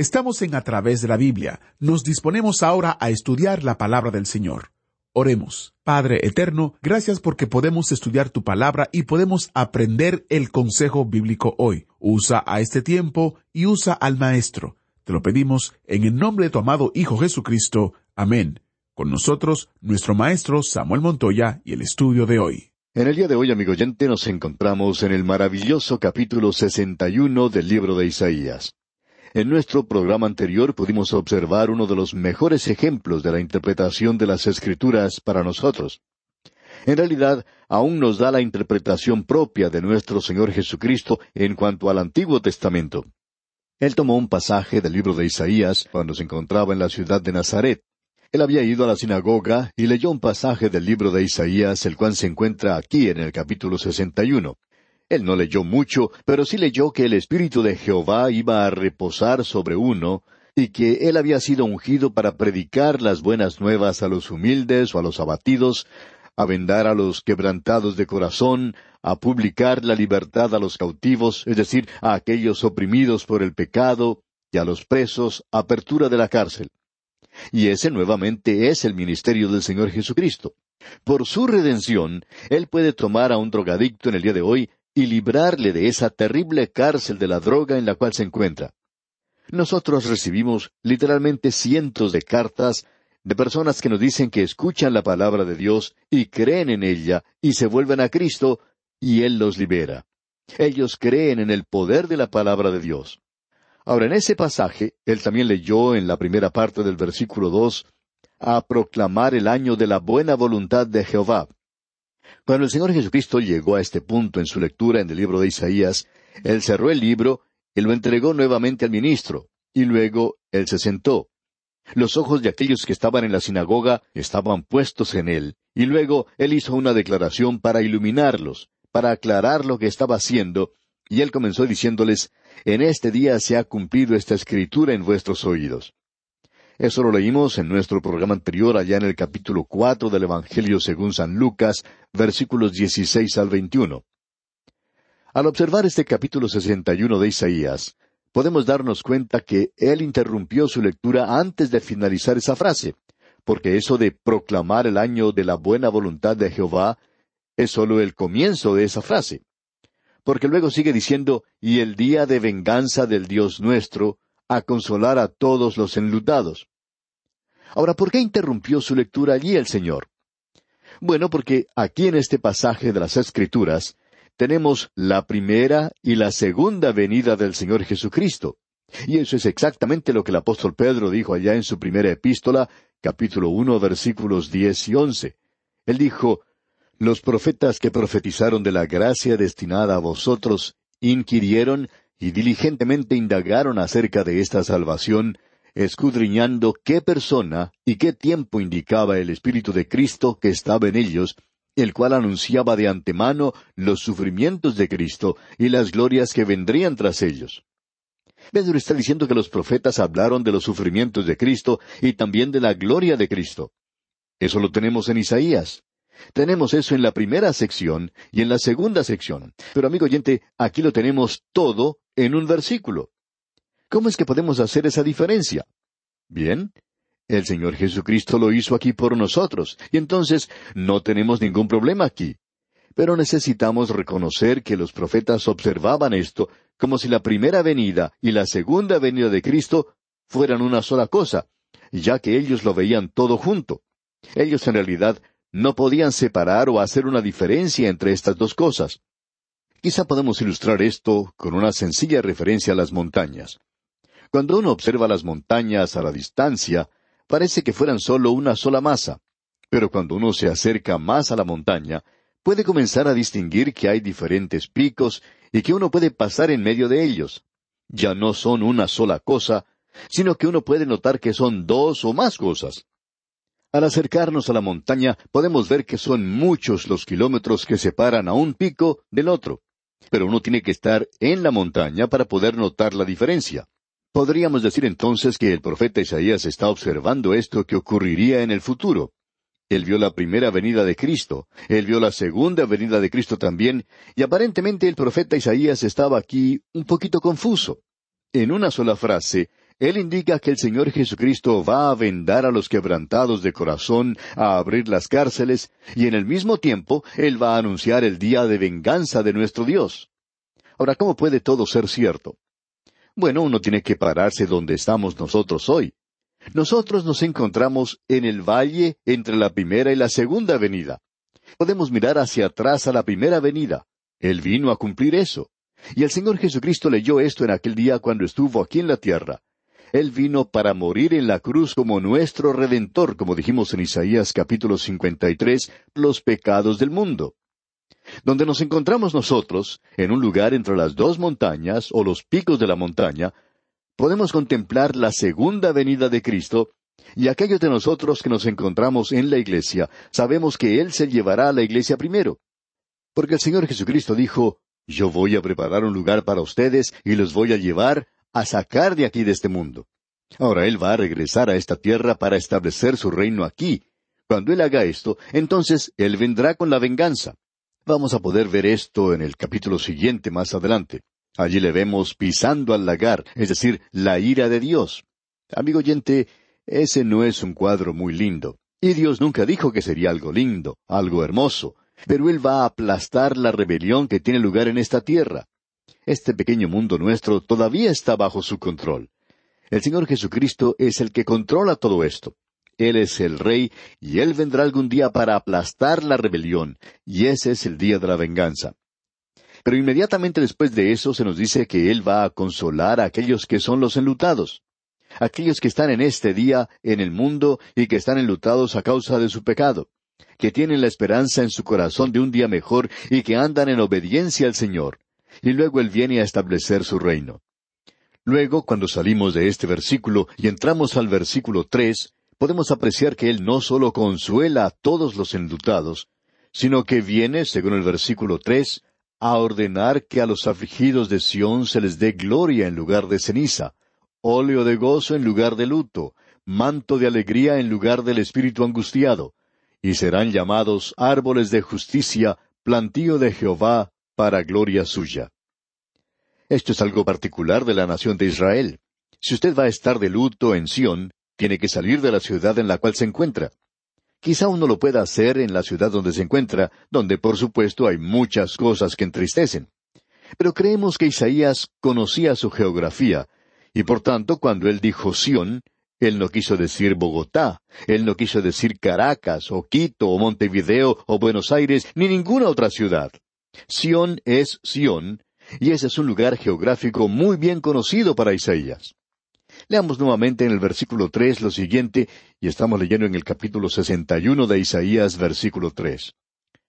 Estamos en A través de la Biblia. Nos disponemos ahora a estudiar la palabra del Señor. Oremos. Padre Eterno, gracias porque podemos estudiar tu palabra y podemos aprender el consejo bíblico hoy. Usa a este tiempo y usa al Maestro. Te lo pedimos en el nombre de tu amado Hijo Jesucristo. Amén. Con nosotros, nuestro Maestro Samuel Montoya y el estudio de hoy. En el día de hoy, amigo oyente, nos encontramos en el maravilloso capítulo 61 del libro de Isaías. En nuestro programa anterior pudimos observar uno de los mejores ejemplos de la interpretación de las Escrituras para nosotros. En realidad, aún nos da la interpretación propia de nuestro Señor Jesucristo en cuanto al Antiguo Testamento. Él tomó un pasaje del libro de Isaías cuando se encontraba en la ciudad de Nazaret. Él había ido a la sinagoga y leyó un pasaje del libro de Isaías, el cual se encuentra aquí en el capítulo 61. Él no leyó mucho, pero sí leyó que el Espíritu de Jehová iba a reposar sobre uno, y que él había sido ungido para predicar las buenas nuevas a los humildes o a los abatidos, a vendar a los quebrantados de corazón, a publicar la libertad a los cautivos, es decir, a aquellos oprimidos por el pecado, y a los presos, apertura de la cárcel. Y ese nuevamente es el ministerio del Señor Jesucristo. Por su redención, Él puede tomar a un drogadicto en el día de hoy y librarle de esa terrible cárcel de la droga en la cual se encuentra. Nosotros recibimos literalmente cientos de cartas de personas que nos dicen que escuchan la palabra de Dios y creen en ella y se vuelven a Cristo y Él los libera. Ellos creen en el poder de la palabra de Dios. Ahora, en ese pasaje, él también leyó en la primera parte del versículo dos, a proclamar el año de la buena voluntad de Jehová. Cuando el Señor Jesucristo llegó a este punto en su lectura en el libro de Isaías, él cerró el libro y lo entregó nuevamente al ministro, y luego él se sentó. Los ojos de aquellos que estaban en la sinagoga estaban puestos en él, y luego él hizo una declaración para iluminarlos, para aclarar lo que estaba haciendo, y él comenzó diciéndoles, En este día se ha cumplido esta escritura en vuestros oídos. Eso lo leímos en nuestro programa anterior allá en el capítulo cuatro del Evangelio según San Lucas, versículos dieciséis al veintiuno. Al observar este capítulo sesenta y uno de Isaías, podemos darnos cuenta que él interrumpió su lectura antes de finalizar esa frase, porque eso de proclamar el año de la buena voluntad de Jehová es sólo el comienzo de esa frase. Porque luego sigue diciendo, y el día de venganza del Dios nuestro, a consolar a todos los enlutados. Ahora, ¿por qué interrumpió su lectura allí el Señor? Bueno, porque aquí en este pasaje de las Escrituras tenemos la primera y la segunda venida del Señor Jesucristo. Y eso es exactamente lo que el apóstol Pedro dijo allá en su primera epístola, capítulo uno, versículos diez y once. Él dijo, Los profetas que profetizaron de la gracia destinada a vosotros inquirieron y diligentemente indagaron acerca de esta salvación, escudriñando qué persona y qué tiempo indicaba el Espíritu de Cristo que estaba en ellos, el cual anunciaba de antemano los sufrimientos de Cristo y las glorias que vendrían tras ellos. Pedro está diciendo que los profetas hablaron de los sufrimientos de Cristo y también de la gloria de Cristo. Eso lo tenemos en Isaías. Tenemos eso en la primera sección y en la segunda sección. Pero amigo oyente, aquí lo tenemos todo en un versículo. ¿Cómo es que podemos hacer esa diferencia? Bien, el Señor Jesucristo lo hizo aquí por nosotros, y entonces no tenemos ningún problema aquí. Pero necesitamos reconocer que los profetas observaban esto como si la primera venida y la segunda venida de Cristo fueran una sola cosa, ya que ellos lo veían todo junto. Ellos en realidad no podían separar o hacer una diferencia entre estas dos cosas. Quizá podemos ilustrar esto con una sencilla referencia a las montañas. Cuando uno observa las montañas a la distancia, parece que fueran solo una sola masa. Pero cuando uno se acerca más a la montaña, puede comenzar a distinguir que hay diferentes picos y que uno puede pasar en medio de ellos. ya no son una sola cosa, sino que uno puede notar que son dos o más cosas. Al acercarnos a la montaña podemos ver que son muchos los kilómetros que separan a un pico del otro, pero uno tiene que estar en la montaña para poder notar la diferencia. Podríamos decir entonces que el profeta Isaías está observando esto que ocurriría en el futuro. Él vio la primera venida de Cristo, él vio la segunda venida de Cristo también, y aparentemente el profeta Isaías estaba aquí un poquito confuso. En una sola frase, él indica que el Señor Jesucristo va a vendar a los quebrantados de corazón, a abrir las cárceles, y en el mismo tiempo Él va a anunciar el día de venganza de nuestro Dios. Ahora, ¿cómo puede todo ser cierto? Bueno, uno tiene que pararse donde estamos nosotros hoy. Nosotros nos encontramos en el valle entre la primera y la segunda venida. Podemos mirar hacia atrás a la primera venida. Él vino a cumplir eso. Y el Señor Jesucristo leyó esto en aquel día cuando estuvo aquí en la tierra. Él vino para morir en la cruz como nuestro redentor, como dijimos en Isaías capítulo 53, los pecados del mundo. Donde nos encontramos nosotros, en un lugar entre las dos montañas o los picos de la montaña, podemos contemplar la segunda venida de Cristo, y aquellos de nosotros que nos encontramos en la iglesia, sabemos que Él se llevará a la iglesia primero. Porque el Señor Jesucristo dijo, Yo voy a preparar un lugar para ustedes y los voy a llevar a sacar de aquí de este mundo. Ahora Él va a regresar a esta tierra para establecer su reino aquí. Cuando Él haga esto, entonces Él vendrá con la venganza. Vamos a poder ver esto en el capítulo siguiente más adelante. Allí le vemos pisando al lagar, es decir, la ira de Dios. Amigo oyente, ese no es un cuadro muy lindo. Y Dios nunca dijo que sería algo lindo, algo hermoso, pero Él va a aplastar la rebelión que tiene lugar en esta tierra. Este pequeño mundo nuestro todavía está bajo su control. El Señor Jesucristo es el que controla todo esto. Él es el Rey y Él vendrá algún día para aplastar la rebelión, y ese es el día de la venganza. Pero inmediatamente después de eso se nos dice que Él va a consolar a aquellos que son los enlutados, aquellos que están en este día en el mundo y que están enlutados a causa de su pecado, que tienen la esperanza en su corazón de un día mejor y que andan en obediencia al Señor. Y luego Él viene a establecer su reino. Luego, cuando salimos de este versículo y entramos al versículo tres, podemos apreciar que Él no solo consuela a todos los enlutados, sino que viene, según el versículo tres, a ordenar que a los afligidos de Sión se les dé gloria en lugar de ceniza, óleo de gozo en lugar de luto, manto de alegría en lugar del espíritu angustiado, y serán llamados árboles de justicia, plantío de Jehová, para gloria suya. Esto es algo particular de la nación de Israel. Si usted va a estar de luto en Sión, tiene que salir de la ciudad en la cual se encuentra. Quizá uno lo pueda hacer en la ciudad donde se encuentra, donde por supuesto hay muchas cosas que entristecen. Pero creemos que Isaías conocía su geografía, y por tanto cuando él dijo Sión, él no quiso decir Bogotá, él no quiso decir Caracas, o Quito, o Montevideo, o Buenos Aires, ni ninguna otra ciudad. Sión es Sión, y ese es un lugar geográfico muy bien conocido para Isaías. Leamos nuevamente en el versículo tres lo siguiente, y estamos leyendo en el capítulo sesenta y uno de Isaías, versículo tres.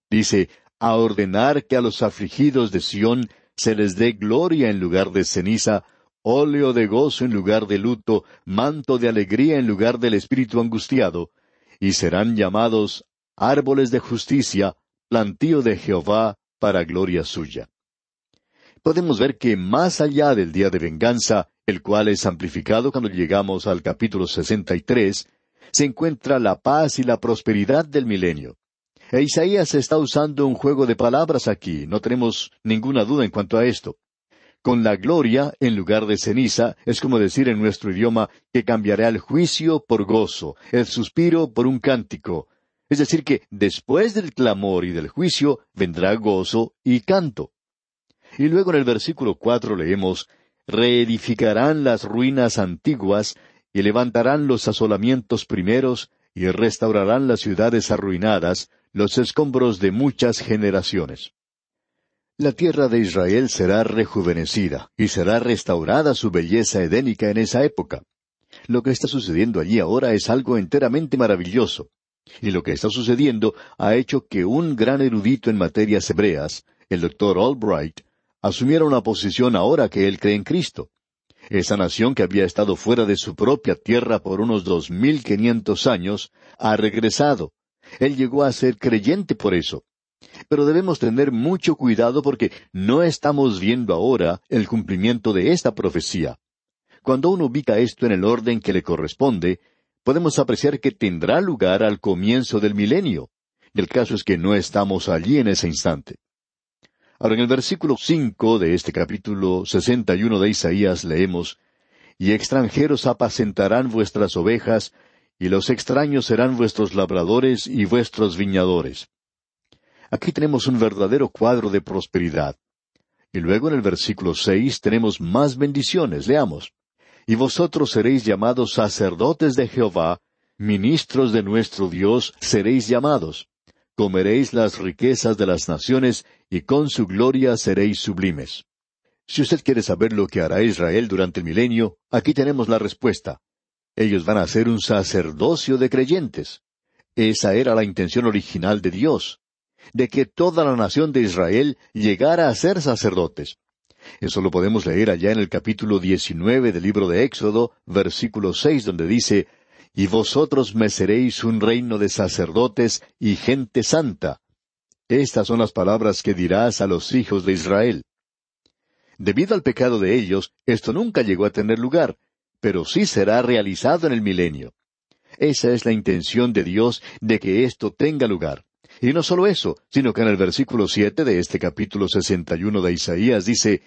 Dice, a ordenar que a los afligidos de Sión se les dé gloria en lugar de ceniza, óleo de gozo en lugar de luto, manto de alegría en lugar del espíritu angustiado, y serán llamados árboles de justicia, plantío de Jehová para gloria suya. Podemos ver que más allá del día de venganza, el cual es amplificado cuando llegamos al capítulo 63, se encuentra la paz y la prosperidad del milenio. E Isaías está usando un juego de palabras aquí, no tenemos ninguna duda en cuanto a esto. Con la gloria, en lugar de ceniza, es como decir en nuestro idioma que cambiará el juicio por gozo, el suspiro por un cántico. Es decir, que después del clamor y del juicio vendrá gozo y canto. Y luego en el versículo cuatro leemos reedificarán las ruinas antiguas, y levantarán los asolamientos primeros, y restaurarán las ciudades arruinadas, los escombros de muchas generaciones. La tierra de Israel será rejuvenecida, y será restaurada su belleza edénica en esa época. Lo que está sucediendo allí ahora es algo enteramente maravilloso. Y lo que está sucediendo ha hecho que un gran erudito en materias hebreas, el doctor Albright, asumiera una posición ahora que él cree en Cristo. Esa nación que había estado fuera de su propia tierra por unos dos mil quinientos años, ha regresado. Él llegó a ser creyente por eso. Pero debemos tener mucho cuidado porque no estamos viendo ahora el cumplimiento de esta profecía. Cuando uno ubica esto en el orden que le corresponde, podemos apreciar que tendrá lugar al comienzo del milenio. El caso es que no estamos allí en ese instante. Ahora, en el versículo cinco de este capítulo sesenta y uno de Isaías leemos Y extranjeros apacentarán vuestras ovejas, y los extraños serán vuestros labradores y vuestros viñadores. Aquí tenemos un verdadero cuadro de prosperidad. Y luego en el versículo seis tenemos más bendiciones. Leamos. Y vosotros seréis llamados sacerdotes de Jehová, ministros de nuestro Dios seréis llamados. Comeréis las riquezas de las naciones, y con su gloria seréis sublimes. Si usted quiere saber lo que hará Israel durante el milenio, aquí tenemos la respuesta. Ellos van a ser un sacerdocio de creyentes. Esa era la intención original de Dios de que toda la nación de Israel llegara a ser sacerdotes. Eso lo podemos leer allá en el capítulo diecinueve del libro de Éxodo, versículo seis, donde dice Y vosotros me seréis un reino de sacerdotes y gente santa. Estas son las palabras que dirás a los hijos de Israel. Debido al pecado de ellos, esto nunca llegó a tener lugar, pero sí será realizado en el milenio. Esa es la intención de Dios de que esto tenga lugar. Y no solo eso, sino que en el versículo siete de este capítulo sesenta y uno de Isaías dice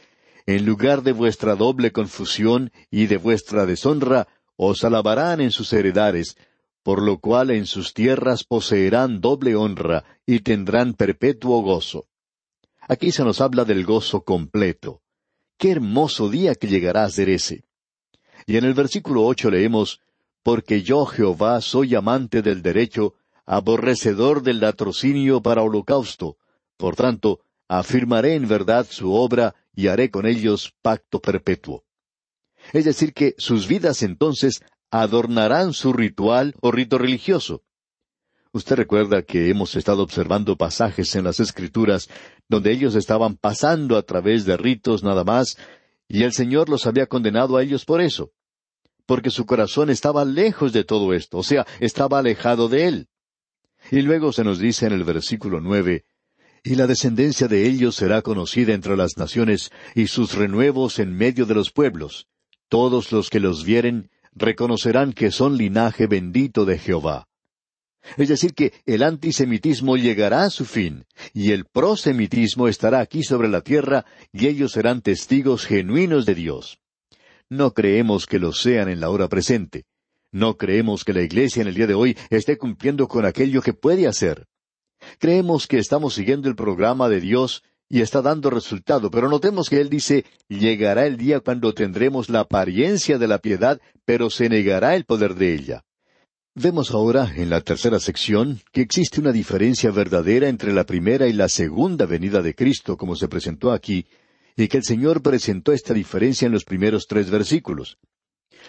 En lugar de vuestra doble confusión y de vuestra deshonra, os alabarán en sus heredades, por lo cual en sus tierras poseerán doble honra y tendrán perpetuo gozo. Aquí se nos habla del gozo completo. Qué hermoso día que llegará a ser ese. Y en el versículo ocho leemos Porque yo Jehová soy amante del derecho, aborrecedor del latrocinio para holocausto. Por tanto, afirmaré en verdad su obra y haré con ellos pacto perpetuo. Es decir, que sus vidas entonces adornarán su ritual o rito religioso. Usted recuerda que hemos estado observando pasajes en las Escrituras donde ellos estaban pasando a través de ritos nada más, y el Señor los había condenado a ellos por eso, porque su corazón estaba lejos de todo esto, o sea, estaba alejado de Él. Y luego se nos dice en el versículo nueve, Y la descendencia de ellos será conocida entre las naciones, y sus renuevos en medio de los pueblos. Todos los que los vieren reconocerán que son linaje bendito de Jehová. Es decir, que el antisemitismo llegará a su fin, y el prosemitismo estará aquí sobre la tierra, y ellos serán testigos genuinos de Dios. No creemos que lo sean en la hora presente. No creemos que la Iglesia en el día de hoy esté cumpliendo con aquello que puede hacer. Creemos que estamos siguiendo el programa de Dios y está dando resultado, pero notemos que Él dice, llegará el día cuando tendremos la apariencia de la piedad, pero se negará el poder de ella. Vemos ahora, en la tercera sección, que existe una diferencia verdadera entre la primera y la segunda venida de Cristo, como se presentó aquí, y que el Señor presentó esta diferencia en los primeros tres versículos.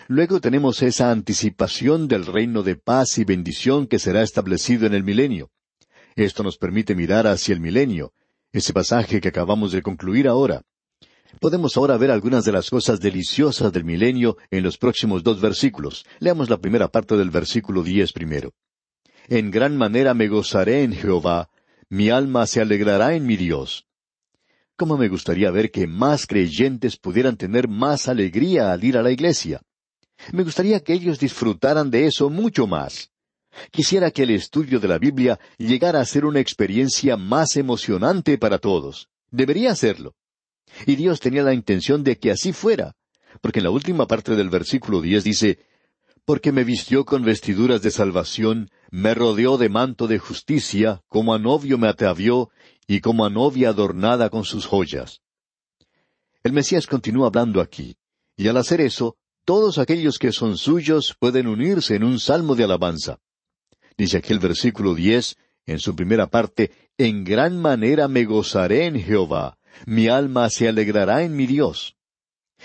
Luego tenemos esa anticipación del reino de paz y bendición que será establecido en el milenio. Esto nos permite mirar hacia el milenio, ese pasaje que acabamos de concluir ahora. Podemos ahora ver algunas de las cosas deliciosas del milenio en los próximos dos versículos. Leamos la primera parte del versículo diez primero. En gran manera me gozaré en Jehová, mi alma se alegrará en mi Dios. ¿Cómo me gustaría ver que más creyentes pudieran tener más alegría al ir a la iglesia? Me gustaría que ellos disfrutaran de eso mucho más. Quisiera que el estudio de la Biblia llegara a ser una experiencia más emocionante para todos. Debería serlo. Y Dios tenía la intención de que así fuera, porque en la última parte del versículo diez dice, Porque me vistió con vestiduras de salvación, me rodeó de manto de justicia, como a novio me atavió, y como a novia adornada con sus joyas. El Mesías continúa hablando aquí, y al hacer eso, todos aquellos que son suyos pueden unirse en un salmo de alabanza. Dice aquí el versículo diez, en su primera parte, En gran manera me gozaré en Jehová, mi alma se alegrará en mi Dios.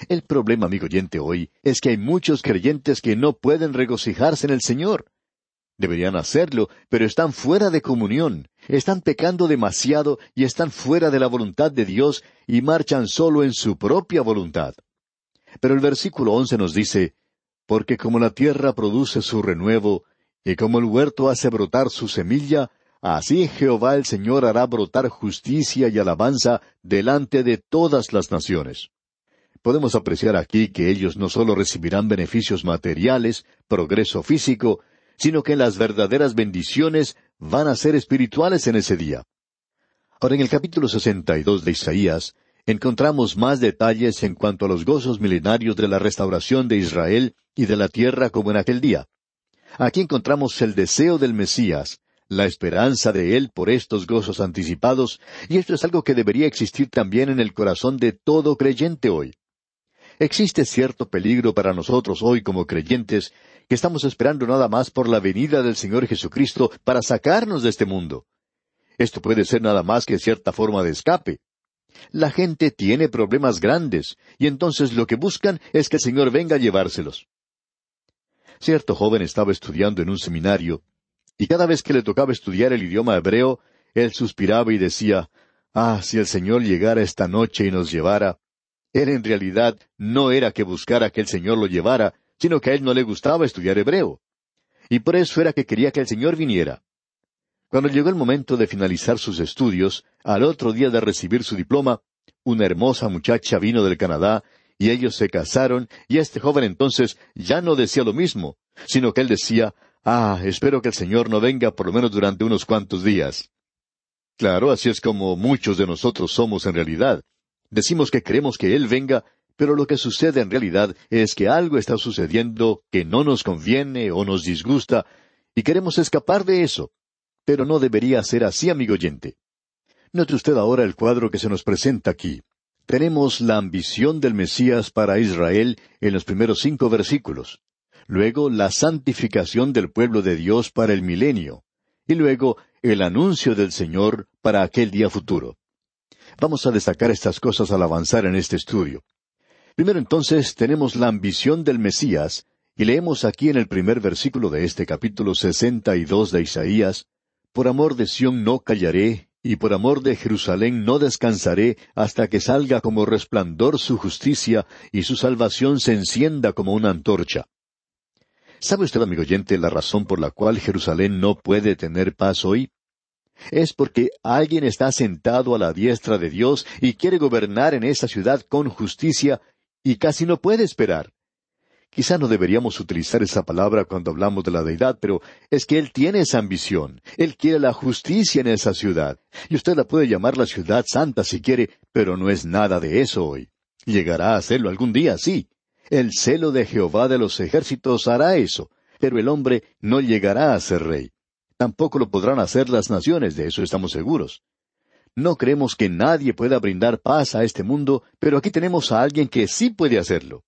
El problema, amigo oyente, hoy es que hay muchos creyentes que no pueden regocijarse en el Señor. Deberían hacerlo, pero están fuera de comunión, están pecando demasiado y están fuera de la voluntad de Dios y marchan solo en su propia voluntad. Pero el versículo once nos dice, Porque como la tierra produce su renuevo, y como el huerto hace brotar su semilla, así Jehová el Señor hará brotar justicia y alabanza delante de todas las naciones. Podemos apreciar aquí que ellos no solo recibirán beneficios materiales, progreso físico, sino que las verdaderas bendiciones van a ser espirituales en ese día. Ahora, en el capítulo 62 de Isaías, encontramos más detalles en cuanto a los gozos milenarios de la restauración de Israel y de la tierra como en aquel día. Aquí encontramos el deseo del Mesías, la esperanza de Él por estos gozos anticipados, y esto es algo que debería existir también en el corazón de todo creyente hoy. Existe cierto peligro para nosotros hoy como creyentes que estamos esperando nada más por la venida del Señor Jesucristo para sacarnos de este mundo. Esto puede ser nada más que cierta forma de escape. La gente tiene problemas grandes, y entonces lo que buscan es que el Señor venga a llevárselos. Cierto joven estaba estudiando en un seminario, y cada vez que le tocaba estudiar el idioma hebreo, él suspiraba y decía, Ah, si el Señor llegara esta noche y nos llevara, él en realidad no era que buscara que el Señor lo llevara, sino que a él no le gustaba estudiar hebreo. Y por eso era que quería que el Señor viniera. Cuando llegó el momento de finalizar sus estudios, al otro día de recibir su diploma, una hermosa muchacha vino del Canadá, y ellos se casaron, y este joven entonces ya no decía lo mismo, sino que él decía, Ah, espero que el Señor no venga por lo menos durante unos cuantos días. Claro, así es como muchos de nosotros somos en realidad. Decimos que queremos que Él venga, pero lo que sucede en realidad es que algo está sucediendo que no nos conviene o nos disgusta, y queremos escapar de eso. Pero no debería ser así, amigo oyente. Note usted ahora el cuadro que se nos presenta aquí. Tenemos la ambición del Mesías para Israel en los primeros cinco versículos. Luego la santificación del pueblo de Dios para el milenio. Y luego el anuncio del Señor para aquel día futuro. Vamos a destacar estas cosas al avanzar en este estudio. Primero entonces tenemos la ambición del Mesías, y leemos aquí en el primer versículo de este capítulo sesenta y dos de Isaías, Por amor de Sión no callaré, y por amor de Jerusalén no descansaré hasta que salga como resplandor su justicia y su salvación se encienda como una antorcha. ¿Sabe usted, amigo oyente, la razón por la cual Jerusalén no puede tener paz hoy? es porque alguien está sentado a la diestra de Dios y quiere gobernar en esa ciudad con justicia y casi no puede esperar. Quizá no deberíamos utilizar esa palabra cuando hablamos de la deidad, pero es que Él tiene esa ambición. Él quiere la justicia en esa ciudad. Y usted la puede llamar la ciudad santa si quiere, pero no es nada de eso hoy. Llegará a hacerlo algún día, sí. El celo de Jehová de los ejércitos hará eso, pero el hombre no llegará a ser rey. Tampoco lo podrán hacer las naciones, de eso estamos seguros. No creemos que nadie pueda brindar paz a este mundo, pero aquí tenemos a alguien que sí puede hacerlo.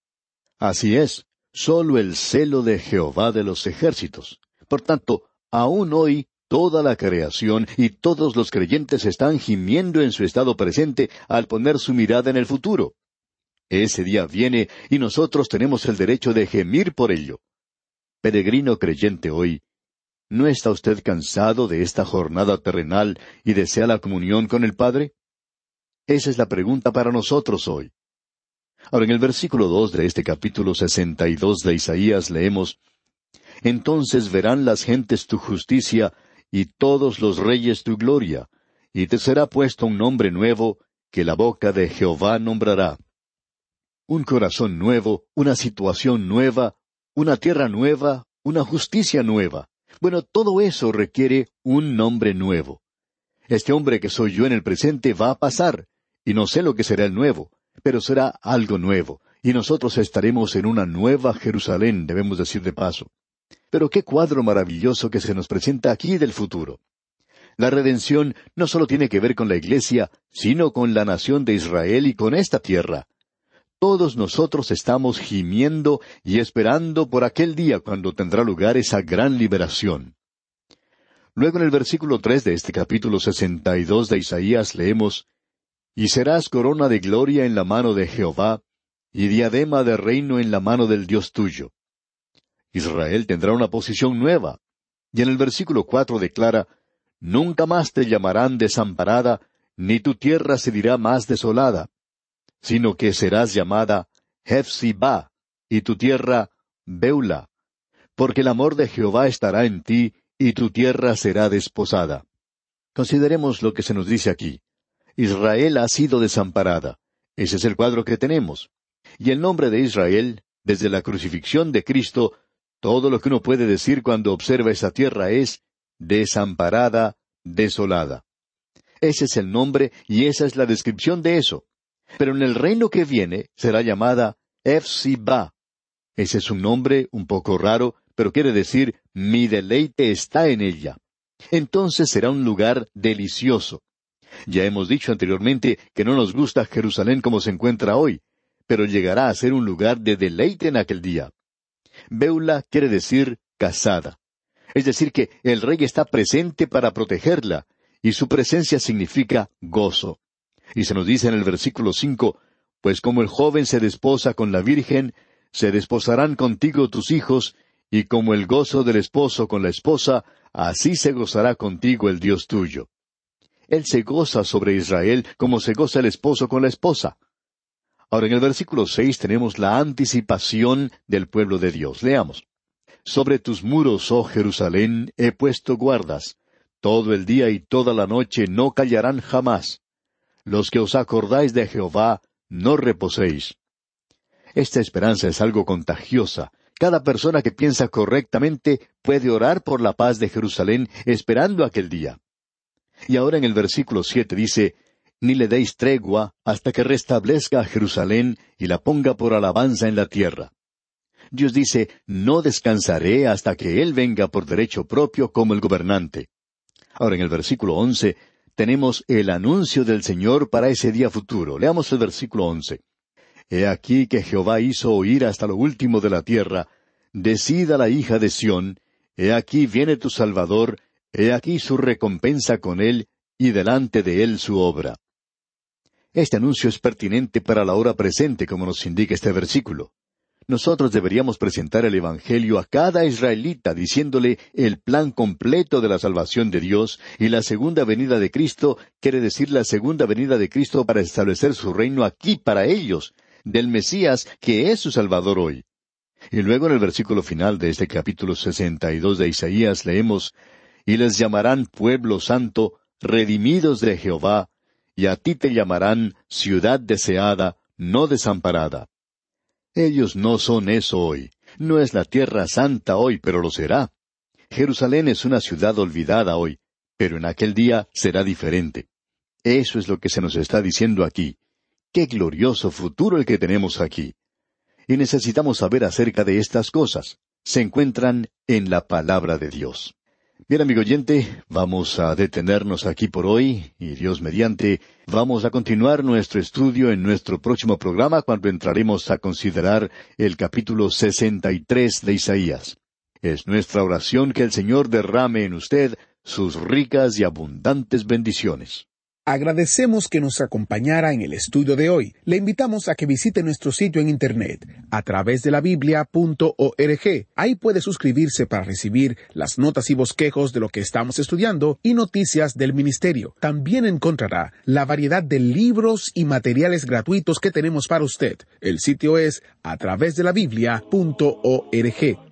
Así es, solo el celo de Jehová de los ejércitos. Por tanto, aún hoy toda la creación y todos los creyentes están gimiendo en su estado presente al poner su mirada en el futuro. Ese día viene y nosotros tenemos el derecho de gemir por ello. Peregrino creyente hoy, ¿No está usted cansado de esta jornada terrenal y desea la comunión con el Padre? Esa es la pregunta para nosotros hoy. Ahora, en el versículo dos de este capítulo sesenta y dos de Isaías leemos Entonces verán las gentes tu justicia y todos los reyes tu gloria, y te será puesto un nombre nuevo que la boca de Jehová nombrará. Un corazón nuevo, una situación nueva, una tierra nueva, una justicia nueva. Bueno, todo eso requiere un nombre nuevo. Este hombre que soy yo en el presente va a pasar, y no sé lo que será el nuevo, pero será algo nuevo, y nosotros estaremos en una nueva Jerusalén, debemos decir de paso. Pero qué cuadro maravilloso que se nos presenta aquí del futuro. La redención no solo tiene que ver con la Iglesia, sino con la nación de Israel y con esta tierra todos nosotros estamos gimiendo y esperando por aquel día cuando tendrá lugar esa gran liberación. Luego en el versículo tres de este capítulo sesenta y dos de Isaías leemos Y serás corona de gloria en la mano de Jehová, y diadema de reino en la mano del Dios tuyo. Israel tendrá una posición nueva. Y en el versículo cuatro declara Nunca más te llamarán desamparada, ni tu tierra se dirá más desolada sino que serás llamada Hefzibá, y tu tierra, Beula. Porque el amor de Jehová estará en ti, y tu tierra será desposada. Consideremos lo que se nos dice aquí. Israel ha sido desamparada. Ese es el cuadro que tenemos. Y el nombre de Israel, desde la crucifixión de Cristo, todo lo que uno puede decir cuando observa esa tierra es desamparada, desolada. Ese es el nombre y esa es la descripción de eso. Pero en el reino que viene será llamada Efsiba. Ese es un nombre un poco raro, pero quiere decir mi deleite está en ella. Entonces será un lugar delicioso. Ya hemos dicho anteriormente que no nos gusta Jerusalén como se encuentra hoy, pero llegará a ser un lugar de deleite en aquel día. Beula quiere decir casada. Es decir, que el rey está presente para protegerla, y su presencia significa gozo. Y se nos dice en el versículo cinco, Pues como el joven se desposa con la virgen, se desposarán contigo tus hijos, y como el gozo del esposo con la esposa, así se gozará contigo el Dios tuyo. Él se goza sobre Israel como se goza el esposo con la esposa. Ahora en el versículo seis tenemos la anticipación del pueblo de Dios. Leamos. Sobre tus muros, oh Jerusalén, he puesto guardas. Todo el día y toda la noche no callarán jamás. Los que os acordáis de Jehová, no reposéis. Esta esperanza es algo contagiosa. Cada persona que piensa correctamente puede orar por la paz de Jerusalén esperando aquel día. Y ahora en el versículo siete dice, ni le deis tregua hasta que restablezca a Jerusalén y la ponga por alabanza en la tierra. Dios dice, no descansaré hasta que Él venga por derecho propio como el gobernante. Ahora en el versículo once tenemos el anuncio del Señor para ese día futuro. Leamos el versículo once. He aquí que Jehová hizo oír hasta lo último de la tierra, decida la hija de Sión, he aquí viene tu Salvador, he aquí su recompensa con él, y delante de él su obra. Este anuncio es pertinente para la hora presente, como nos indica este versículo. Nosotros deberíamos presentar el Evangelio a cada israelita diciéndole el plan completo de la salvación de Dios y la segunda venida de Cristo quiere decir la segunda venida de Cristo para establecer su reino aquí para ellos, del Mesías que es su Salvador hoy. Y luego en el versículo final de este capítulo sesenta y dos de Isaías leemos Y les llamarán pueblo santo, redimidos de Jehová, y a ti te llamarán ciudad deseada, no desamparada. Ellos no son eso hoy. No es la tierra santa hoy, pero lo será. Jerusalén es una ciudad olvidada hoy, pero en aquel día será diferente. Eso es lo que se nos está diciendo aquí. Qué glorioso futuro el que tenemos aquí. Y necesitamos saber acerca de estas cosas. Se encuentran en la palabra de Dios. Bien, amigo oyente, vamos a detenernos aquí por hoy y Dios mediante, vamos a continuar nuestro estudio en nuestro próximo programa cuando entraremos a considerar el capítulo 63 de Isaías. Es nuestra oración que el Señor derrame en usted sus ricas y abundantes bendiciones. Agradecemos que nos acompañara en el estudio de hoy. Le invitamos a que visite nuestro sitio en Internet a través de la biblia.org. Ahí puede suscribirse para recibir las notas y bosquejos de lo que estamos estudiando y noticias del ministerio. También encontrará la variedad de libros y materiales gratuitos que tenemos para usted. El sitio es a través de la biblia.org.